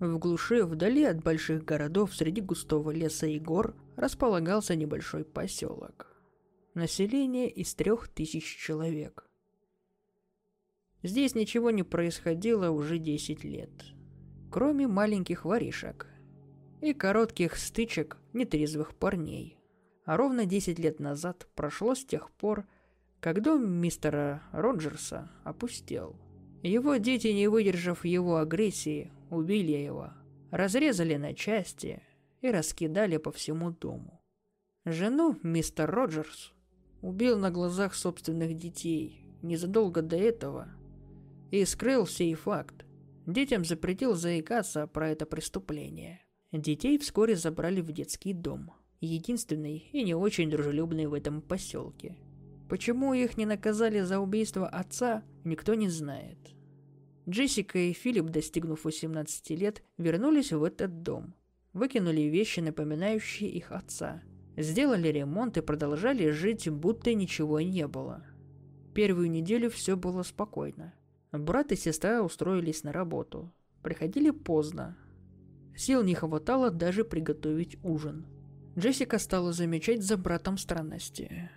В глуши, вдали от больших городов, среди густого леса и гор, располагался небольшой поселок. Население из трех тысяч человек. Здесь ничего не происходило уже 10 лет. Кроме маленьких воришек и коротких стычек нетрезвых парней. А ровно 10 лет назад прошло с тех пор, как дом мистера Роджерса опустел. Его дети, не выдержав его агрессии, убили его, разрезали на части и раскидали по всему дому. Жену мистер Роджерс убил на глазах собственных детей незадолго до этого и скрыл сей факт. Детям запретил заикаться про это преступление. Детей вскоре забрали в детский дом, единственный и не очень дружелюбный в этом поселке. Почему их не наказали за убийство отца, никто не знает. Джессика и Филипп, достигнув 18 лет, вернулись в этот дом. Выкинули вещи, напоминающие их отца. Сделали ремонт и продолжали жить, будто ничего не было. Первую неделю все было спокойно. Брат и сестра устроились на работу. Приходили поздно. Сил не хватало даже приготовить ужин. Джессика стала замечать за братом странности.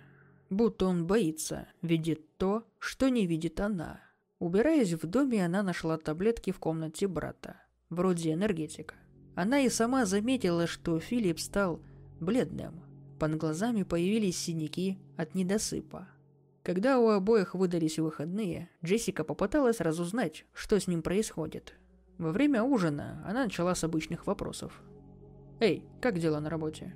Будто он боится, видит то, что не видит она. Убираясь в доме, она нашла таблетки в комнате брата. Вроде энергетика. Она и сама заметила, что Филипп стал бледным. Под глазами появились синяки от недосыпа. Когда у обоих выдались выходные, Джессика попыталась разузнать, что с ним происходит. Во время ужина она начала с обычных вопросов. «Эй, как дела на работе?»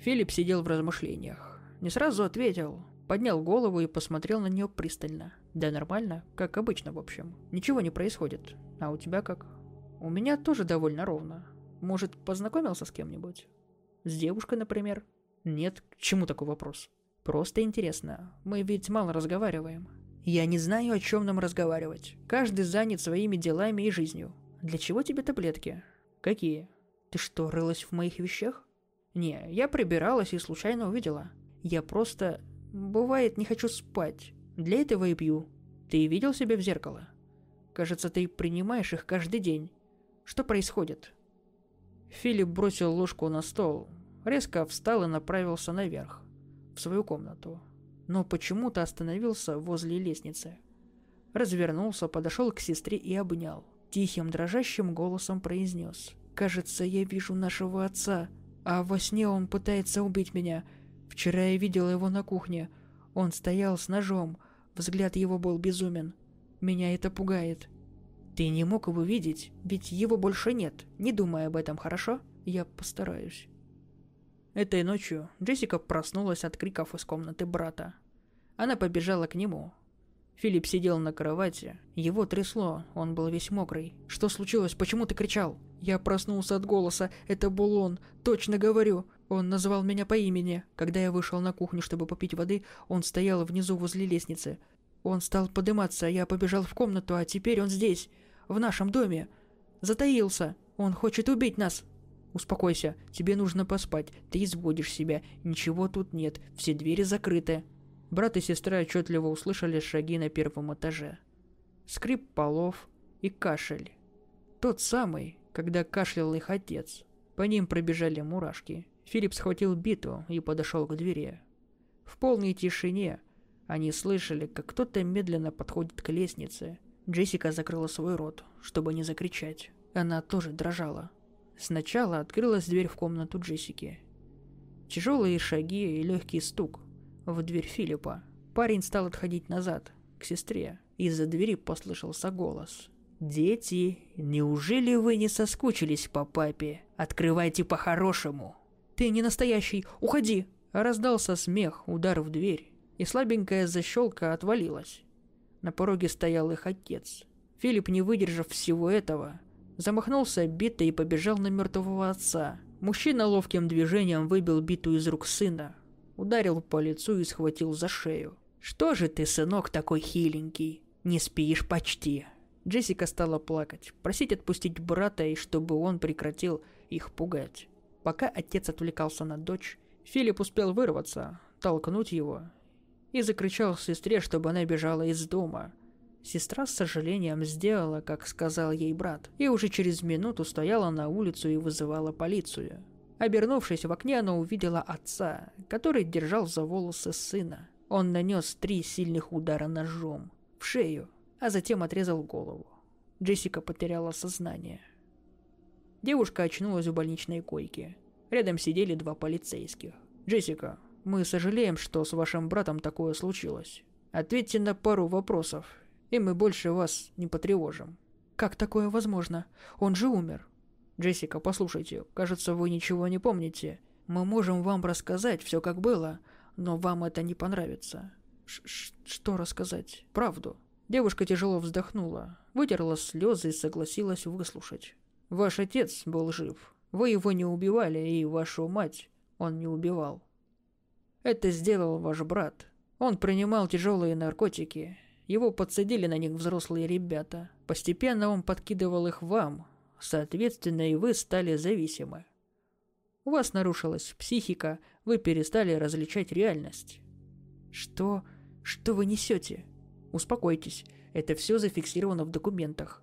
Филипп сидел в размышлениях. Не сразу ответил, поднял голову и посмотрел на нее пристально. Да нормально, как обычно в общем. Ничего не происходит. А у тебя как? У меня тоже довольно ровно. Может, познакомился с кем-нибудь? С девушкой, например? Нет, к чему такой вопрос? Просто интересно. Мы ведь мало разговариваем. Я не знаю, о чем нам разговаривать. Каждый занят своими делами и жизнью. Для чего тебе таблетки? Какие? Ты что, рылась в моих вещах? Не, я прибиралась и случайно увидела. Я просто... Бывает, не хочу спать. Для этого и пью. Ты видел себя в зеркало? Кажется, ты принимаешь их каждый день. Что происходит? Филипп бросил ложку на стол, резко встал и направился наверх, в свою комнату. Но почему-то остановился возле лестницы. Развернулся, подошел к сестре и обнял. Тихим, дрожащим голосом произнес. «Кажется, я вижу нашего отца, а во сне он пытается убить меня. Вчера я видела его на кухне. Он стоял с ножом, взгляд его был безумен. Меня это пугает. Ты не мог его видеть, ведь его больше нет. Не думай об этом, хорошо? Я постараюсь. Этой ночью Джессика проснулась от криков из комнаты брата. Она побежала к нему. Филипп сидел на кровати. Его трясло, он был весь мокрый. «Что случилось? Почему ты кричал?» Я проснулся от голоса. Это был он. Точно говорю. Он назвал меня по имени. Когда я вышел на кухню, чтобы попить воды, он стоял внизу возле лестницы. Он стал подниматься, я побежал в комнату, а теперь он здесь, в нашем доме. Затаился. Он хочет убить нас. Успокойся, тебе нужно поспать. Ты изводишь себя. Ничего тут нет, все двери закрыты. Брат и сестра отчетливо услышали шаги на первом этаже. Скрип полов и кашель. Тот самый, когда кашлял их отец. По ним пробежали мурашки. Филипп схватил биту и подошел к двери. В полной тишине они слышали, как кто-то медленно подходит к лестнице. Джессика закрыла свой рот, чтобы не закричать. Она тоже дрожала. Сначала открылась дверь в комнату Джессики. Тяжелые шаги и легкий стук в дверь Филиппа. Парень стал отходить назад, к сестре. Из-за двери послышался голос. «Дети, неужели вы не соскучились по папе? Открывайте по-хорошему!» «Ты не настоящий! Уходи!» Раздался смех, удар в дверь, и слабенькая защелка отвалилась. На пороге стоял их отец. Филипп, не выдержав всего этого, замахнулся битой и побежал на мертвого отца. Мужчина ловким движением выбил биту из рук сына, ударил по лицу и схватил за шею. «Что же ты, сынок, такой хиленький? Не спишь почти!» Джессика стала плакать, просить отпустить брата и чтобы он прекратил их пугать. Пока отец отвлекался на дочь, Филипп успел вырваться, толкнуть его и закричал сестре, чтобы она бежала из дома. Сестра с сожалением сделала, как сказал ей брат, и уже через минуту стояла на улицу и вызывала полицию. Обернувшись в окне, она увидела отца, который держал за волосы сына. Он нанес три сильных удара ножом в шею, а затем отрезал голову. Джессика потеряла сознание. Девушка очнулась в больничной койке. Рядом сидели два полицейских. «Джессика, мы сожалеем, что с вашим братом такое случилось. Ответьте на пару вопросов, и мы больше вас не потревожим». «Как такое возможно? Он же умер». «Джессика, послушайте, кажется, вы ничего не помните. Мы можем вам рассказать все как было, но вам это не понравится». Ш -ш «Что рассказать? Правду?» Девушка тяжело вздохнула, вытерла слезы и согласилась выслушать. «Ваш отец был жив. Вы его не убивали, и вашу мать он не убивал. Это сделал ваш брат. Он принимал тяжелые наркотики. Его подсадили на них взрослые ребята. Постепенно он подкидывал их вам. Соответственно, и вы стали зависимы. У вас нарушилась психика, вы перестали различать реальность. Что? Что вы несете? Успокойтесь, это все зафиксировано в документах.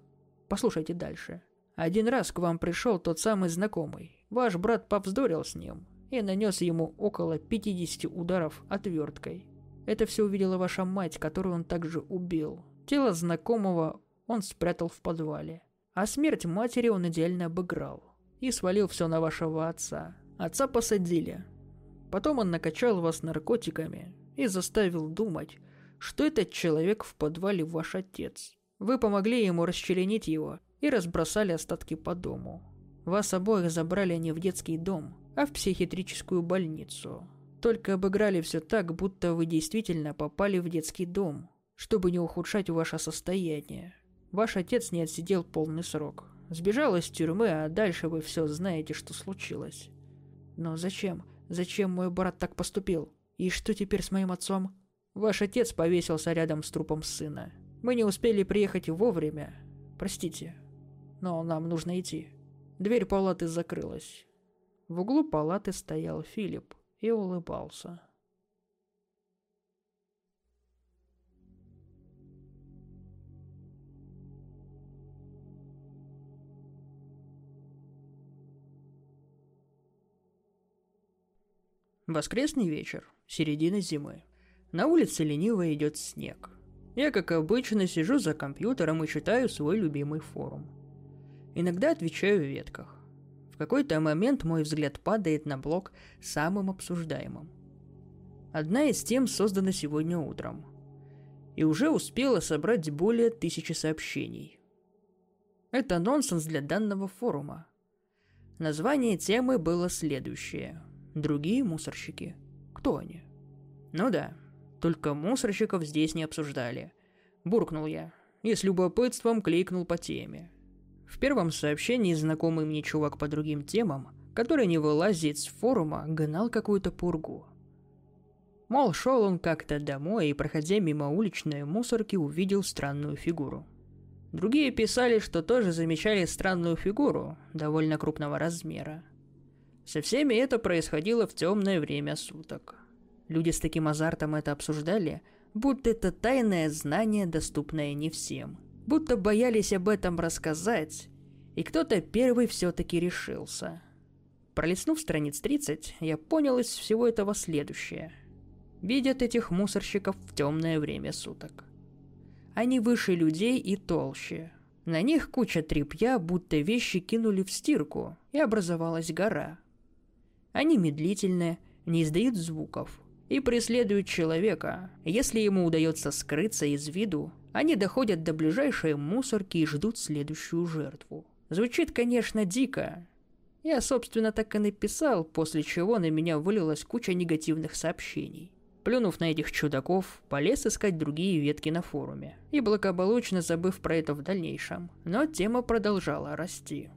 Послушайте дальше. Один раз к вам пришел тот самый знакомый. Ваш брат повздорил с ним и нанес ему около 50 ударов отверткой. Это все увидела ваша мать, которую он также убил. Тело знакомого он спрятал в подвале. А смерть матери он идеально обыграл. И свалил все на вашего отца. Отца посадили. Потом он накачал вас наркотиками и заставил думать, что этот человек в подвале ваш отец. Вы помогли ему расчленить его и разбросали остатки по дому. Вас обоих забрали не в детский дом, а в психиатрическую больницу. Только обыграли все так, будто вы действительно попали в детский дом, чтобы не ухудшать ваше состояние. Ваш отец не отсидел полный срок. Сбежал из тюрьмы, а дальше вы все знаете, что случилось. Но зачем? Зачем мой брат так поступил? И что теперь с моим отцом? Ваш отец повесился рядом с трупом сына. Мы не успели приехать вовремя. Простите, но нам нужно идти. Дверь палаты закрылась. В углу палаты стоял Филипп и улыбался. Воскресный вечер, середина зимы. На улице лениво идет снег. Я, как обычно, сижу за компьютером и читаю свой любимый форум. Иногда отвечаю в ветках. В какой-то момент мой взгляд падает на блог самым обсуждаемым. Одна из тем создана сегодня утром. И уже успела собрать более тысячи сообщений. Это нонсенс для данного форума. Название темы было следующее. Другие мусорщики. Кто они? Ну да, только мусорщиков здесь не обсуждали. Буркнул я и с любопытством кликнул по теме. В первом сообщении знакомый мне чувак по другим темам, который не вылазит с форума, гнал какую-то пургу. Мол, шел он как-то домой и, проходя мимо уличной мусорки, увидел странную фигуру. Другие писали, что тоже замечали странную фигуру, довольно крупного размера. Со всеми это происходило в темное время суток. Люди с таким азартом это обсуждали, будто это тайное знание, доступное не всем – будто боялись об этом рассказать, и кто-то первый все-таки решился. Пролистнув страниц 30, я понял из всего этого следующее. Видят этих мусорщиков в темное время суток. Они выше людей и толще. На них куча тряпья, будто вещи кинули в стирку, и образовалась гора. Они медлительные, не издают звуков и преследуют человека. Если ему удается скрыться из виду, они доходят до ближайшей мусорки и ждут следующую жертву. Звучит, конечно, дико. Я, собственно, так и написал, после чего на меня вылилась куча негативных сообщений. Плюнув на этих чудаков, полез искать другие ветки на форуме. И благополучно забыв про это в дальнейшем. Но тема продолжала расти.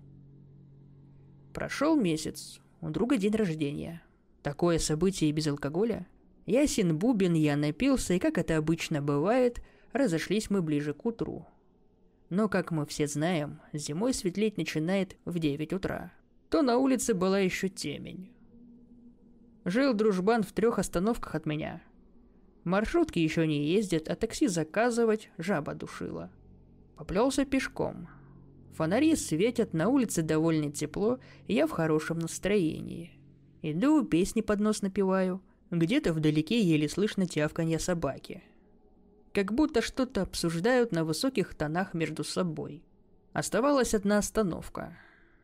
Прошел месяц. У друга день рождения. Такое событие без алкоголя? Ясен бубен, я напился, и как это обычно бывает – разошлись мы ближе к утру. Но, как мы все знаем, зимой светлеть начинает в 9 утра. То на улице была еще темень. Жил дружбан в трех остановках от меня. Маршрутки еще не ездят, а такси заказывать жаба душила. Поплелся пешком. Фонари светят, на улице довольно тепло, и я в хорошем настроении. Иду, песни под нос напеваю. Где-то вдалеке еле слышно тявканье собаки. Как будто что-то обсуждают на высоких тонах между собой. Оставалась одна остановка.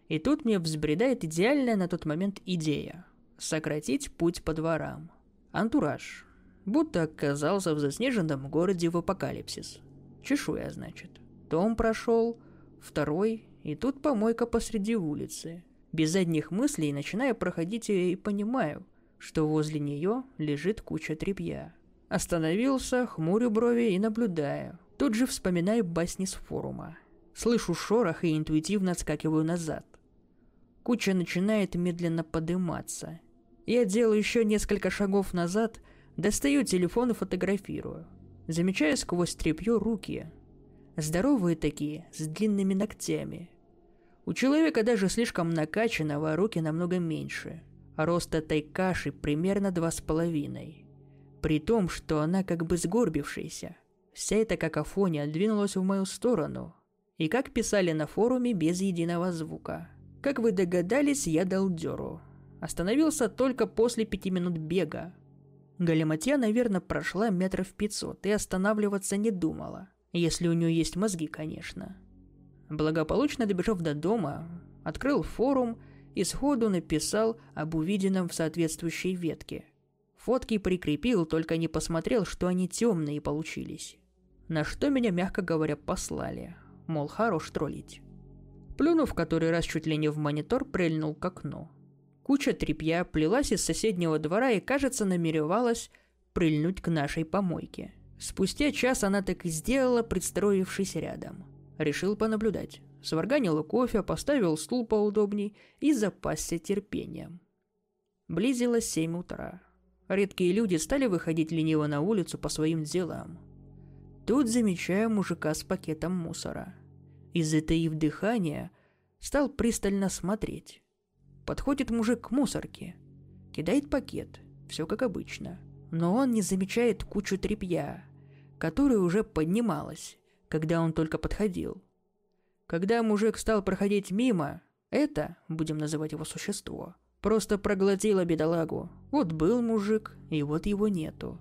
И тут мне взбредает идеальная на тот момент идея. Сократить путь по дворам. Антураж. Будто оказался в заснеженном городе в апокалипсис. Чешуя, значит. Том прошел, второй, и тут помойка посреди улицы. Без задних мыслей начинаю проходить ее и понимаю, что возле нее лежит куча тряпья. Остановился, хмурю брови и наблюдаю. Тут же вспоминаю басни с форума. Слышу шорох и интуитивно отскакиваю назад. Куча начинает медленно подниматься. Я делаю еще несколько шагов назад, достаю телефон и фотографирую. Замечаю сквозь тряпье руки, Здоровые такие, с длинными ногтями. У человека даже слишком накачанного руки намного меньше. Рост этой каши примерно два с половиной. При том, что она как бы сгорбившаяся. Вся эта какофония двинулась в мою сторону. И как писали на форуме без единого звука. Как вы догадались, я дал дёру. Остановился только после пяти минут бега. Галиматья, наверное, прошла метров пятьсот и останавливаться не думала. Если у нее есть мозги, конечно. Благополучно добежав до дома, открыл форум и сходу написал об увиденном в соответствующей ветке. Фотки прикрепил, только не посмотрел, что они темные получились. На что меня, мягко говоря, послали. Мол, хорош троллить. Плюнув который раз чуть ли не в монитор, прильнул к окну. Куча тряпья плелась из соседнего двора и, кажется, намеревалась прильнуть к нашей помойке – Спустя час она так и сделала, пристроившись рядом. Решил понаблюдать. Сварганил кофе, поставил стул поудобней и запасся терпением. Близилось семь утра. Редкие люди стали выходить лениво на улицу по своим делам. Тут замечаю мужика с пакетом мусора. И, затаив дыхание, стал пристально смотреть. Подходит мужик к мусорке. Кидает пакет. Все как обычно. Но он не замечает кучу тряпья, которая уже поднималась, когда он только подходил. Когда мужик стал проходить мимо, это, будем называть его существо, просто проглотило бедолагу. Вот был мужик, и вот его нету.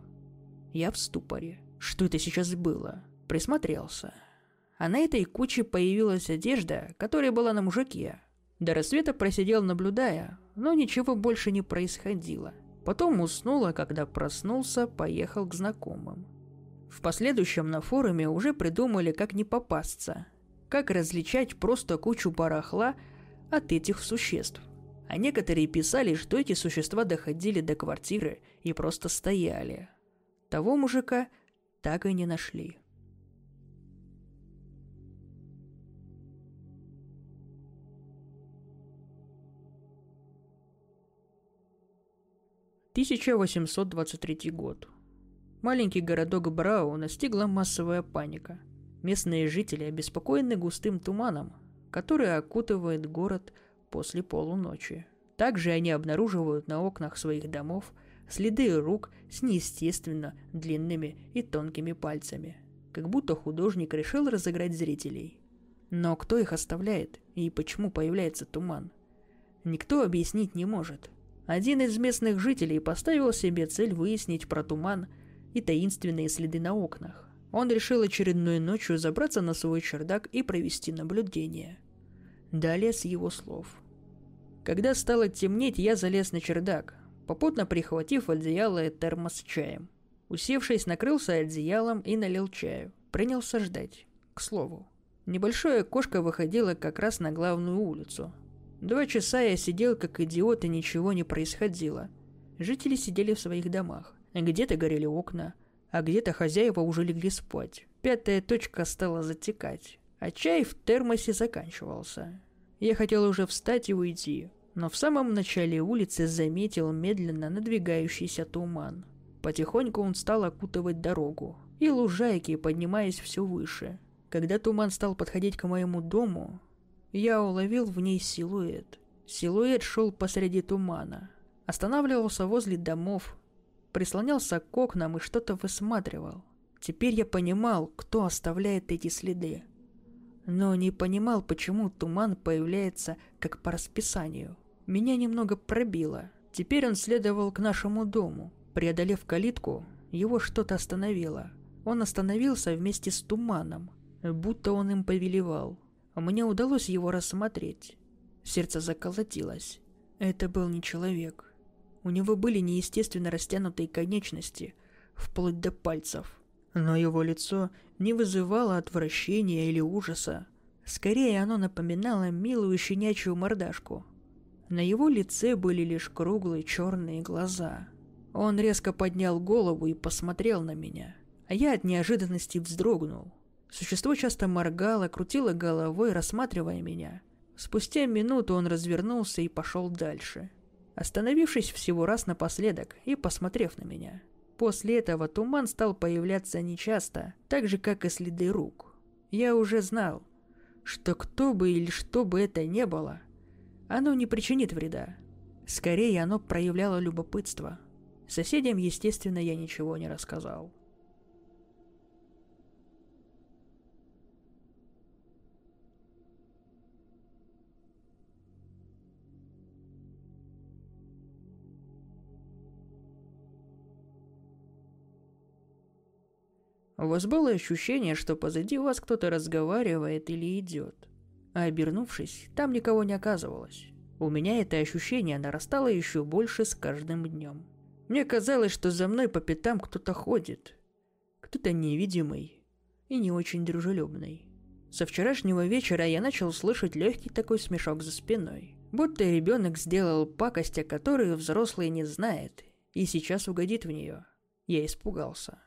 Я в ступоре. Что это сейчас было? Присмотрелся. А на этой куче появилась одежда, которая была на мужике. До рассвета просидел, наблюдая, но ничего больше не происходило. Потом уснул, а когда проснулся, поехал к знакомым. В последующем на форуме уже придумали, как не попасться. Как различать просто кучу барахла от этих существ. А некоторые писали, что эти существа доходили до квартиры и просто стояли. Того мужика так и не нашли. Тысяча восемьсот двадцать третий год. Маленький городок Брау настигла массовая паника. Местные жители обеспокоены густым туманом, который окутывает город после полуночи. Также они обнаруживают на окнах своих домов следы рук с неестественно длинными и тонкими пальцами, как будто художник решил разыграть зрителей. Но кто их оставляет и почему появляется туман? Никто объяснить не может. Один из местных жителей поставил себе цель выяснить про туман – и таинственные следы на окнах. Он решил очередной ночью забраться на свой чердак и провести наблюдение. Далее с его слов. Когда стало темнеть, я залез на чердак, попутно прихватив одеяло и термос с чаем. Усевшись, накрылся одеялом и налил чаю. Принялся ждать. К слову, небольшое окошко выходило как раз на главную улицу. Два часа я сидел как идиот и ничего не происходило. Жители сидели в своих домах. Где-то горели окна, а где-то хозяева уже легли спать. Пятая точка стала затекать, а чай в термосе заканчивался. Я хотел уже встать и уйти, но в самом начале улицы заметил медленно надвигающийся туман. Потихоньку он стал окутывать дорогу и лужайки, поднимаясь все выше. Когда туман стал подходить к моему дому, я уловил в ней силуэт. Силуэт шел посреди тумана, останавливался возле домов, прислонялся к окнам и что-то высматривал. Теперь я понимал, кто оставляет эти следы. Но не понимал, почему туман появляется как по расписанию. Меня немного пробило. Теперь он следовал к нашему дому. Преодолев калитку, его что-то остановило. Он остановился вместе с туманом, будто он им повелевал. Мне удалось его рассмотреть. Сердце заколотилось. Это был не человек. У него были неестественно растянутые конечности, вплоть до пальцев. Но его лицо не вызывало отвращения или ужаса. Скорее, оно напоминало милую щенячью мордашку. На его лице были лишь круглые черные глаза. Он резко поднял голову и посмотрел на меня. А я от неожиданности вздрогнул. Существо часто моргало, крутило головой, рассматривая меня. Спустя минуту он развернулся и пошел дальше, остановившись всего раз напоследок и посмотрев на меня. После этого туман стал появляться нечасто, так же, как и следы рук. Я уже знал, что кто бы или что бы это не было, оно не причинит вреда. Скорее, оно проявляло любопытство. Соседям, естественно, я ничего не рассказал. У вас было ощущение, что позади вас кто-то разговаривает или идет. А обернувшись, там никого не оказывалось. У меня это ощущение нарастало еще больше с каждым днем. Мне казалось, что за мной по пятам кто-то ходит. Кто-то невидимый и не очень дружелюбный. Со вчерашнего вечера я начал слышать легкий такой смешок за спиной. Будто ребенок сделал пакость, о которой взрослый не знает, и сейчас угодит в нее. Я испугался.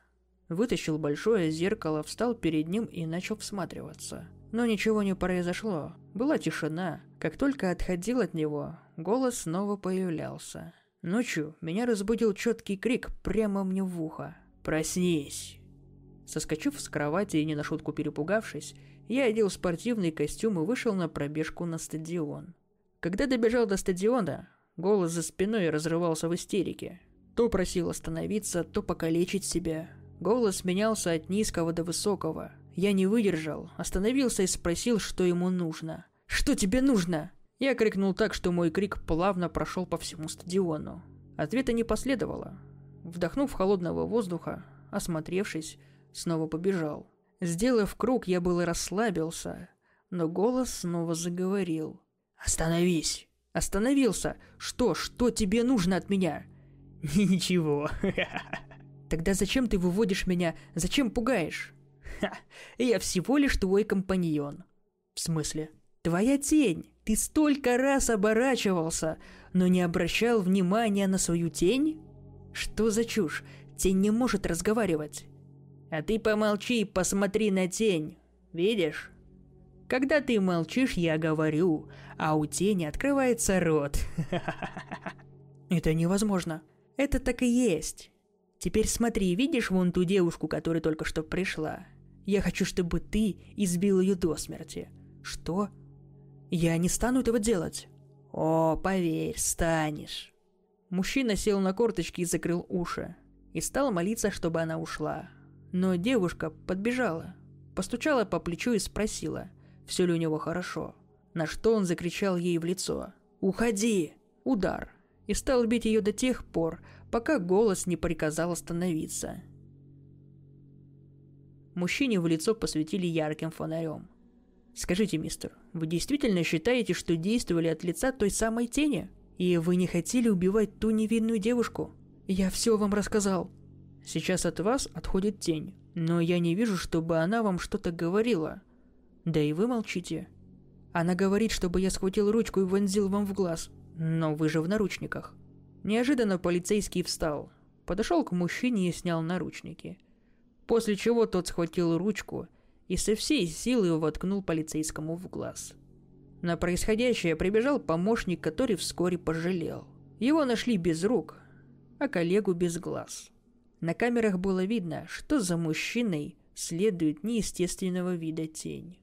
Вытащил большое зеркало, встал перед ним и начал всматриваться. Но ничего не произошло. Была тишина. Как только отходил от него, голос снова появлялся. Ночью меня разбудил четкий крик прямо мне в ухо. «Проснись!» Соскочив с кровати и не на шутку перепугавшись, я одел спортивный костюм и вышел на пробежку на стадион. Когда добежал до стадиона, голос за спиной разрывался в истерике. То просил остановиться, то покалечить себя, Голос менялся от низкого до высокого. Я не выдержал, остановился и спросил, что ему нужно. «Что тебе нужно?» Я крикнул так, что мой крик плавно прошел по всему стадиону. Ответа не последовало. Вдохнув холодного воздуха, осмотревшись, снова побежал. Сделав круг, я было расслабился, но голос снова заговорил. «Остановись!» «Остановился! Что, что тебе нужно от меня?» «Ничего!» Тогда зачем ты выводишь меня? Зачем пугаешь? Ха, я всего лишь твой компаньон. В смысле? Твоя тень. Ты столько раз оборачивался, но не обращал внимания на свою тень? Что за чушь? Тень не может разговаривать. А ты помолчи и посмотри на тень. Видишь? Когда ты молчишь, я говорю, а у тени открывается рот. Это невозможно. Это так и есть. Теперь смотри, видишь вон ту девушку, которая только что пришла? Я хочу, чтобы ты избил ее до смерти. Что? Я не стану этого делать. О, поверь, станешь. Мужчина сел на корточки и закрыл уши. И стал молиться, чтобы она ушла. Но девушка подбежала, постучала по плечу и спросила, все ли у него хорошо. На что он закричал ей в лицо. «Уходи!» Удар. И стал бить ее до тех пор, пока голос не приказал остановиться. Мужчине в лицо посветили ярким фонарем. «Скажите, мистер, вы действительно считаете, что действовали от лица той самой тени? И вы не хотели убивать ту невинную девушку? Я все вам рассказал. Сейчас от вас отходит тень, но я не вижу, чтобы она вам что-то говорила. Да и вы молчите. Она говорит, чтобы я схватил ручку и вонзил вам в глаз, но вы же в наручниках. Неожиданно полицейский встал, подошел к мужчине и снял наручники. После чего тот схватил ручку и со всей силы воткнул полицейскому в глаз. На происходящее прибежал помощник, который вскоре пожалел. Его нашли без рук, а коллегу без глаз. На камерах было видно, что за мужчиной следует неестественного вида тень.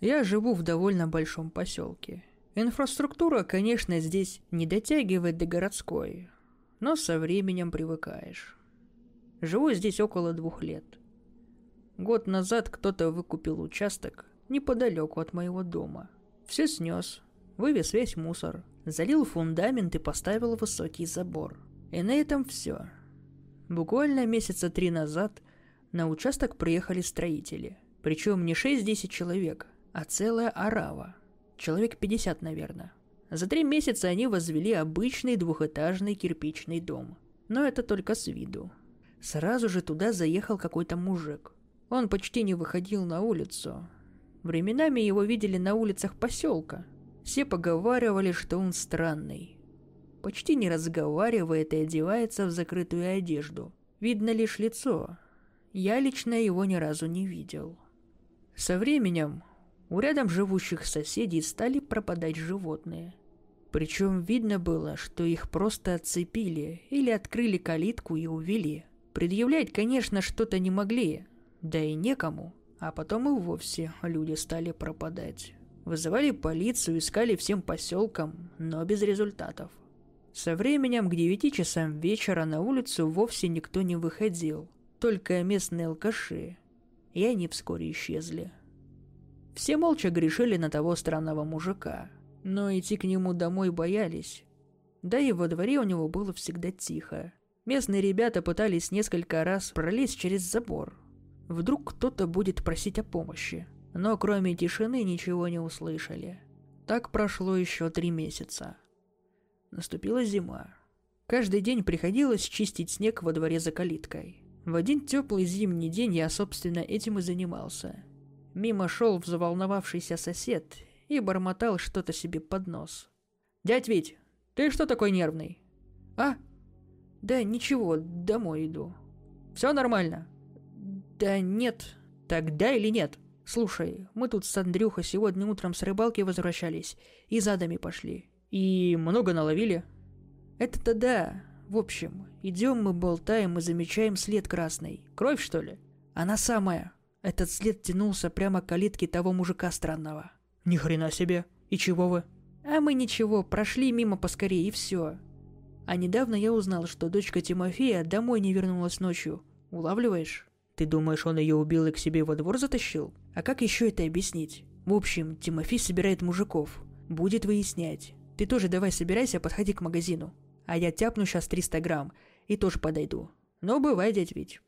Я живу в довольно большом поселке. Инфраструктура, конечно, здесь не дотягивает до городской, но со временем привыкаешь. Живу здесь около двух лет. Год назад кто-то выкупил участок неподалеку от моего дома. Все снес, вывез весь мусор, залил фундамент и поставил высокий забор. И на этом все. Буквально месяца три назад на участок приехали строители. Причем не 6-10 человек, а целая арава. Человек 50, наверное. За три месяца они возвели обычный двухэтажный кирпичный дом. Но это только с виду. Сразу же туда заехал какой-то мужик. Он почти не выходил на улицу. Временами его видели на улицах поселка. Все поговаривали, что он странный. Почти не разговаривает и одевается в закрытую одежду. Видно лишь лицо. Я лично его ни разу не видел. Со временем у рядом живущих соседей стали пропадать животные. Причем видно было, что их просто отцепили или открыли калитку и увели. Предъявлять, конечно, что-то не могли, да и некому. А потом и вовсе люди стали пропадать. Вызывали полицию, искали всем поселкам, но без результатов. Со временем к девяти часам вечера на улицу вовсе никто не выходил, только местные алкаши, и они вскоре исчезли. Все молча грешили на того странного мужика, но идти к нему домой боялись. Да и во дворе у него было всегда тихо. Местные ребята пытались несколько раз пролезть через забор. Вдруг кто-то будет просить о помощи – но кроме тишины ничего не услышали. Так прошло еще три месяца. Наступила зима. Каждый день приходилось чистить снег во дворе за калиткой. В один теплый зимний день я, собственно, этим и занимался. Мимо шел взволновавшийся сосед и бормотал что-то себе под нос. «Дядь Вить, ты что такой нервный?» «А? Да ничего, домой иду». «Все нормально?» «Да нет». «Тогда или нет?» Слушай, мы тут с Андрюхой сегодня утром с рыбалки возвращались и задами пошли. И много наловили. Это-то да. В общем, идем мы болтаем и замечаем след красный. Кровь, что ли? Она самая. Этот след тянулся прямо к калитке того мужика странного. Ни хрена себе. И чего вы? А мы ничего, прошли мимо поскорее и все. А недавно я узнал, что дочка Тимофея домой не вернулась ночью. Улавливаешь? Ты думаешь, он ее убил и к себе во двор затащил? А как еще это объяснить? В общем, Тимофей собирает мужиков. Будет выяснять. Ты тоже давай собирайся, подходи к магазину. А я тяпну сейчас 300 грамм и тоже подойду. Но бывай, дядь Вить.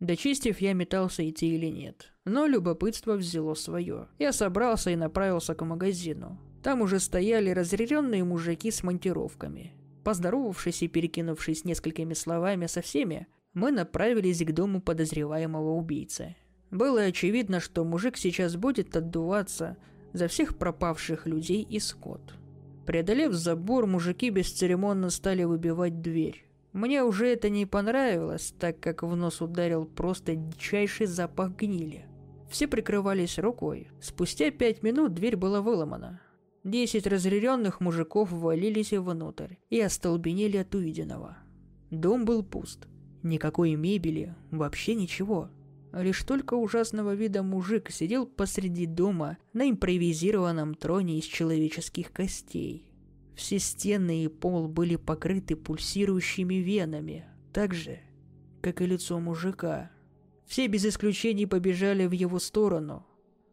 Дочистив, я метался идти или нет. Но любопытство взяло свое. Я собрался и направился к магазину. Там уже стояли разъяренные мужики с монтировками. Поздоровавшись и перекинувшись несколькими словами со всеми, мы направились к дому подозреваемого убийцы. Было очевидно, что мужик сейчас будет отдуваться за всех пропавших людей и скот. Преодолев забор, мужики бесцеремонно стали выбивать дверь. Мне уже это не понравилось, так как в нос ударил просто дичайший запах гнили. Все прикрывались рукой. Спустя пять минут дверь была выломана. Десять разъяренных мужиков ввалились внутрь и остолбенели от увиденного. Дом был пуст. Никакой мебели, вообще ничего. Лишь только ужасного вида мужик сидел посреди дома на импровизированном троне из человеческих костей. Все стены и пол были покрыты пульсирующими венами, так же, как и лицо мужика. Все без исключений побежали в его сторону,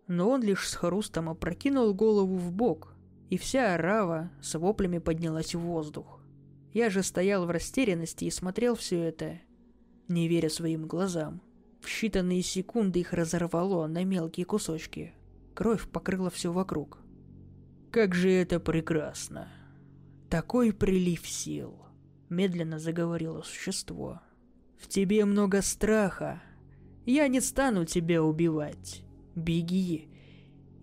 но он лишь с хрустом опрокинул голову в бок, и вся орава с воплями поднялась в воздух. Я же стоял в растерянности и смотрел все это, не веря своим глазам. В считанные секунды их разорвало на мелкие кусочки. Кровь покрыла все вокруг. «Как же это прекрасно! Такой прилив сил!» Медленно заговорило существо. «В тебе много страха. Я не стану тебя убивать. Беги.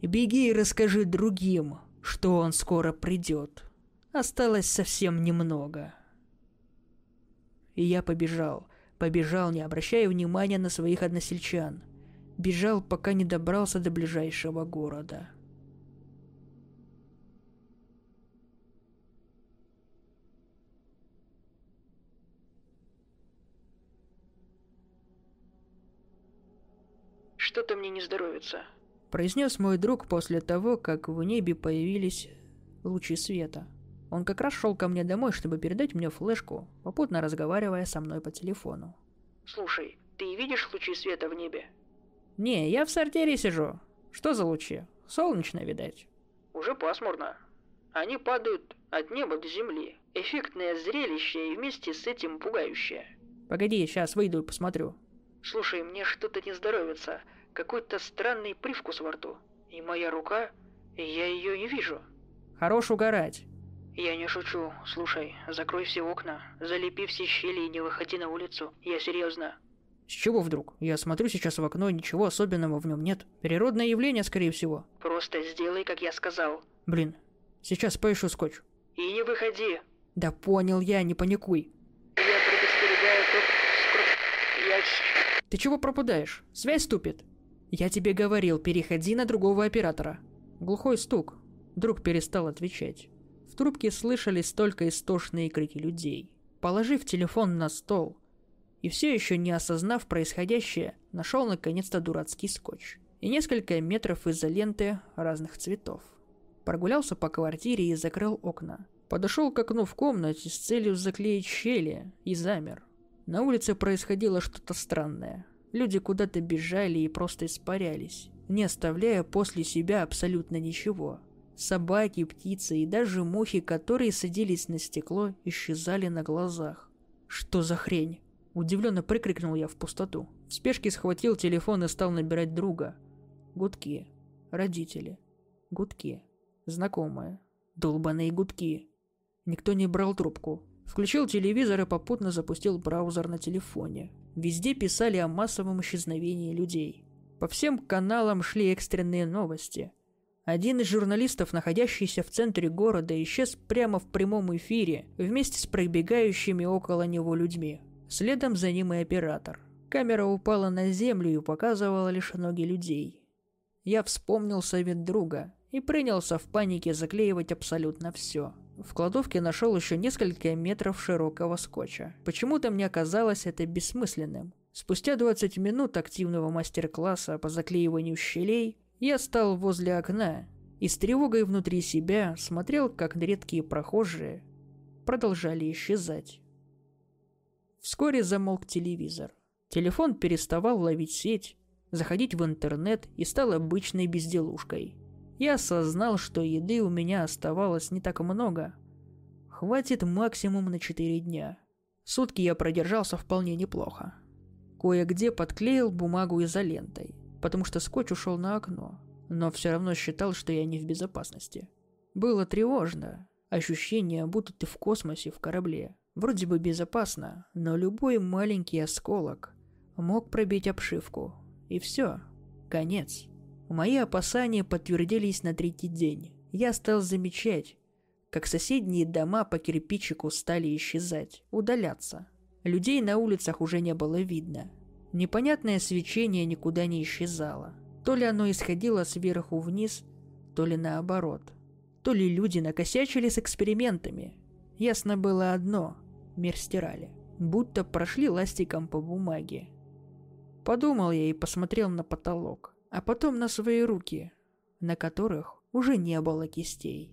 Беги и расскажи другим, что он скоро придет. Осталось совсем немного». И я побежал, Побежал, не обращая внимания на своих односельчан. Бежал, пока не добрался до ближайшего города. Что-то мне не здоровится. произнес мой друг после того, как в небе появились лучи света. Он как раз шел ко мне домой, чтобы передать мне флешку, попутно разговаривая со мной по телефону. Слушай, ты видишь лучи света в небе? «Не, я в сортире сижу. Что за лучи? Солнечно, видать». Уже пасмурно. Они падают от неба до земли. Эффектное зрелище и вместе с этим пугающее. Погоди, сейчас выйду и посмотрю. Слушай, мне что-то не здоровится. Какой-то странный привкус во рту. И моя рука, я ее не вижу. Хорош угорать. Я не шучу. Слушай, закрой все окна, залепи все щели и не выходи на улицу. Я серьезно. С чего вдруг? Я смотрю сейчас в окно, ничего особенного в нем нет. Природное явление, скорее всего. Просто сделай, как я сказал. Блин, сейчас поищу скотч. И не выходи. Да понял я, не паникуй. Я предостерегаю топ... Я... Ты чего пропадаешь? Связь тупит. Я тебе говорил, переходи на другого оператора. Глухой стук. Друг перестал отвечать. В трубке слышались только истошные крики людей. Положив телефон на стол, и все еще не осознав происходящее, нашел наконец-то дурацкий скотч и несколько метров изоленты разных цветов. Прогулялся по квартире и закрыл окна. Подошел к окну в комнате с целью заклеить щели и замер. На улице происходило что-то странное. Люди куда-то бежали и просто испарялись, не оставляя после себя абсолютно ничего. Собаки, птицы и даже мухи, которые садились на стекло, исчезали на глазах. Что за хрень? Удивленно прикрикнул я в пустоту. В спешке схватил телефон и стал набирать друга. Гудки. Родители. Гудки. Знакомые. Долбаные гудки. Никто не брал трубку. Включил телевизор и попутно запустил браузер на телефоне. Везде писали о массовом исчезновении людей. По всем каналам шли экстренные новости. Один из журналистов, находящийся в центре города, исчез прямо в прямом эфире вместе с пробегающими около него людьми. Следом за ним и оператор. Камера упала на землю и показывала лишь ноги людей. Я вспомнил совет друга и принялся в панике заклеивать абсолютно все. В кладовке нашел еще несколько метров широкого скотча. Почему-то мне казалось это бессмысленным. Спустя 20 минут активного мастер-класса по заклеиванию щелей я стал возле окна и с тревогой внутри себя смотрел, как редкие прохожие продолжали исчезать. Вскоре замолк телевизор. Телефон переставал ловить сеть, заходить в интернет и стал обычной безделушкой. Я осознал, что еды у меня оставалось не так много. Хватит максимум на 4 дня. Сутки я продержался вполне неплохо. Кое-где подклеил бумагу изолентой, потому что скотч ушел на окно, но все равно считал, что я не в безопасности. Было тревожно, ощущение, будто ты в космосе в корабле. Вроде бы безопасно, но любой маленький осколок мог пробить обшивку. И все. Конец. Мои опасания подтвердились на третий день. Я стал замечать, как соседние дома по кирпичику стали исчезать, удаляться. Людей на улицах уже не было видно. Непонятное свечение никуда не исчезало. То ли оно исходило сверху вниз, то ли наоборот. То ли люди накосячили с экспериментами. Ясно было одно мир стирали, будто прошли ластиком по бумаге. Подумал я и посмотрел на потолок, а потом на свои руки, на которых уже не было кистей.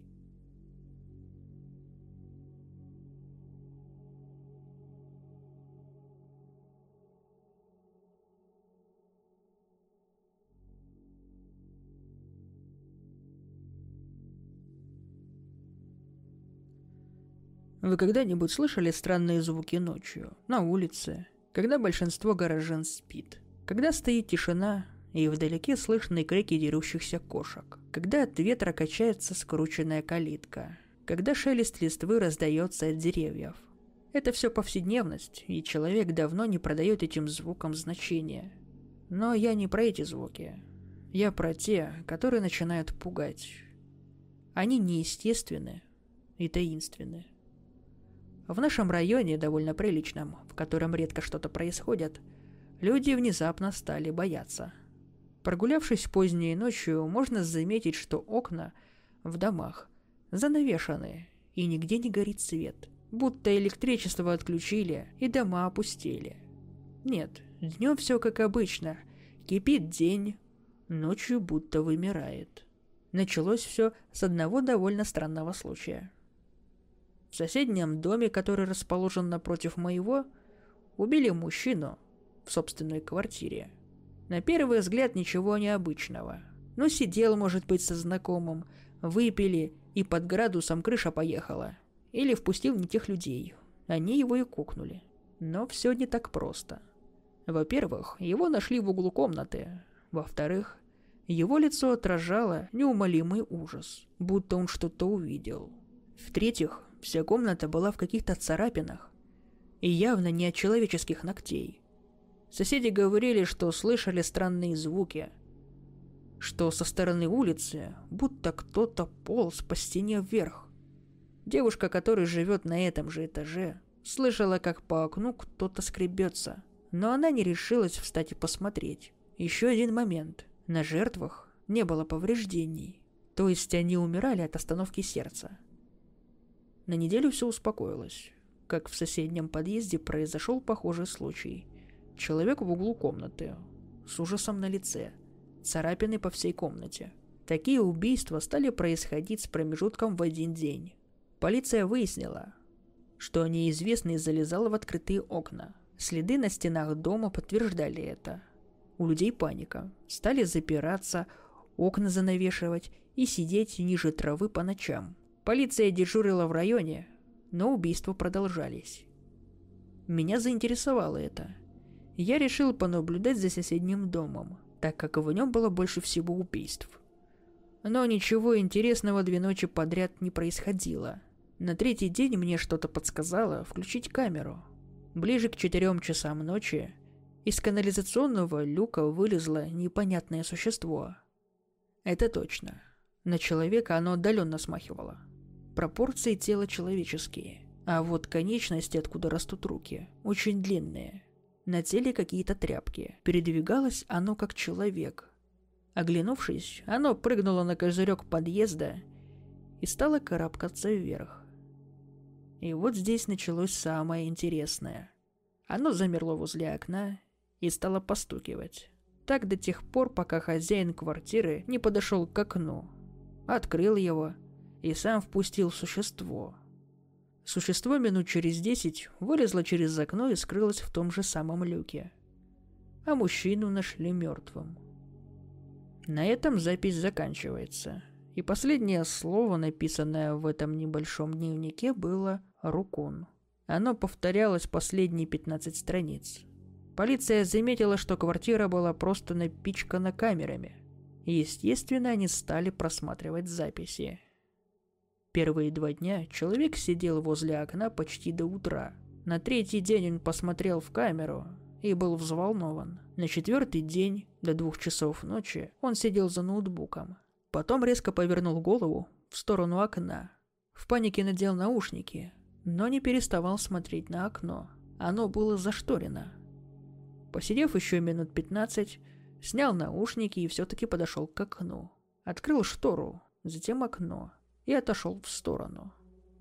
Вы когда-нибудь слышали странные звуки ночью, на улице, когда большинство горожан спит? Когда стоит тишина, и вдалеке слышны крики дерущихся кошек. Когда от ветра качается скрученная калитка. Когда шелест листвы раздается от деревьев. Это все повседневность, и человек давно не продает этим звукам значения. Но я не про эти звуки. Я про те, которые начинают пугать. Они неестественны и таинственны. В нашем районе, довольно приличном, в котором редко что-то происходит, люди внезапно стали бояться. Прогулявшись поздней ночью, можно заметить, что окна в домах занавешены, и нигде не горит свет, будто электричество отключили и дома опустили. Нет, днем все как обычно. Кипит день, ночью будто вымирает. Началось все с одного довольно странного случая. В соседнем доме, который расположен напротив моего, убили мужчину в собственной квартире. На первый взгляд ничего необычного. Но сидел, может быть, со знакомым, выпили, и под градусом крыша поехала. Или впустил не тех людей. Они его и кукнули. Но все не так просто. Во-первых, его нашли в углу комнаты. Во-вторых, его лицо отражало неумолимый ужас, будто он что-то увидел. В-третьих, вся комната была в каких-то царапинах. И явно не от человеческих ногтей. Соседи говорили, что слышали странные звуки. Что со стороны улицы будто кто-то полз по стене вверх. Девушка, которая живет на этом же этаже, слышала, как по окну кто-то скребется, но она не решилась встать и посмотреть. Еще один момент. На жертвах не было повреждений, то есть они умирали от остановки сердца. На неделю все успокоилось, как в соседнем подъезде произошел похожий случай. Человек в углу комнаты, с ужасом на лице, царапины по всей комнате. Такие убийства стали происходить с промежутком в один день. Полиция выяснила, что неизвестный залезал в открытые окна. Следы на стенах дома подтверждали это. У людей паника. Стали запираться, окна занавешивать и сидеть ниже травы по ночам. Полиция дежурила в районе, но убийства продолжались. Меня заинтересовало это. Я решил понаблюдать за соседним домом, так как в нем было больше всего убийств. Но ничего интересного две ночи подряд не происходило – на третий день мне что-то подсказало включить камеру. Ближе к четырем часам ночи из канализационного люка вылезло непонятное существо. Это точно. На человека оно отдаленно смахивало. Пропорции тела человеческие, а вот конечности, откуда растут руки, очень длинные. На теле какие-то тряпки. Передвигалось оно как человек. Оглянувшись, оно прыгнуло на козырек подъезда и стало карабкаться вверх. И вот здесь началось самое интересное. Оно замерло возле окна и стало постукивать. Так до тех пор, пока хозяин квартиры не подошел к окну, открыл его и сам впустил существо. Существо минут через десять вылезло через окно и скрылось в том же самом люке. А мужчину нашли мертвым. На этом запись заканчивается. И последнее слово, написанное в этом небольшом дневнике, было Рукун. Оно повторялось последние 15 страниц. Полиция заметила, что квартира была просто напичкана камерами. Естественно, они стали просматривать записи. Первые два дня человек сидел возле окна почти до утра. На третий день он посмотрел в камеру и был взволнован. На четвертый день, до двух часов ночи, он сидел за ноутбуком. Потом резко повернул голову в сторону окна. В панике надел наушники, но не переставал смотреть на окно. Оно было зашторено. Посидев еще минут пятнадцать, снял наушники и все-таки подошел к окну. Открыл штору, затем окно и отошел в сторону.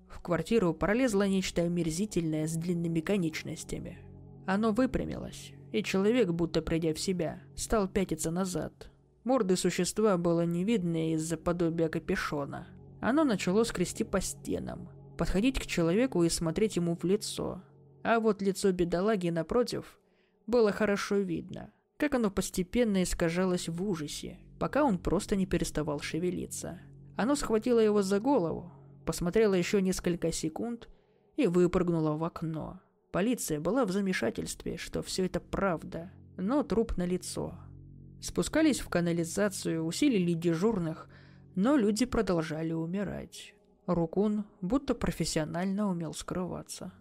В квартиру пролезло нечто омерзительное с длинными конечностями. Оно выпрямилось, и человек, будто придя в себя, стал пятиться назад. Морды существа было не видно из-за подобия капюшона. Оно начало скрести по стенам, подходить к человеку и смотреть ему в лицо. А вот лицо бедолаги напротив было хорошо видно, как оно постепенно искажалось в ужасе, пока он просто не переставал шевелиться. Оно схватило его за голову, посмотрело еще несколько секунд и выпрыгнуло в окно. Полиция была в замешательстве, что все это правда, но труп на лицо. Спускались в канализацию, усилили дежурных, но люди продолжали умирать. Рукун будто профессионально умел скрываться.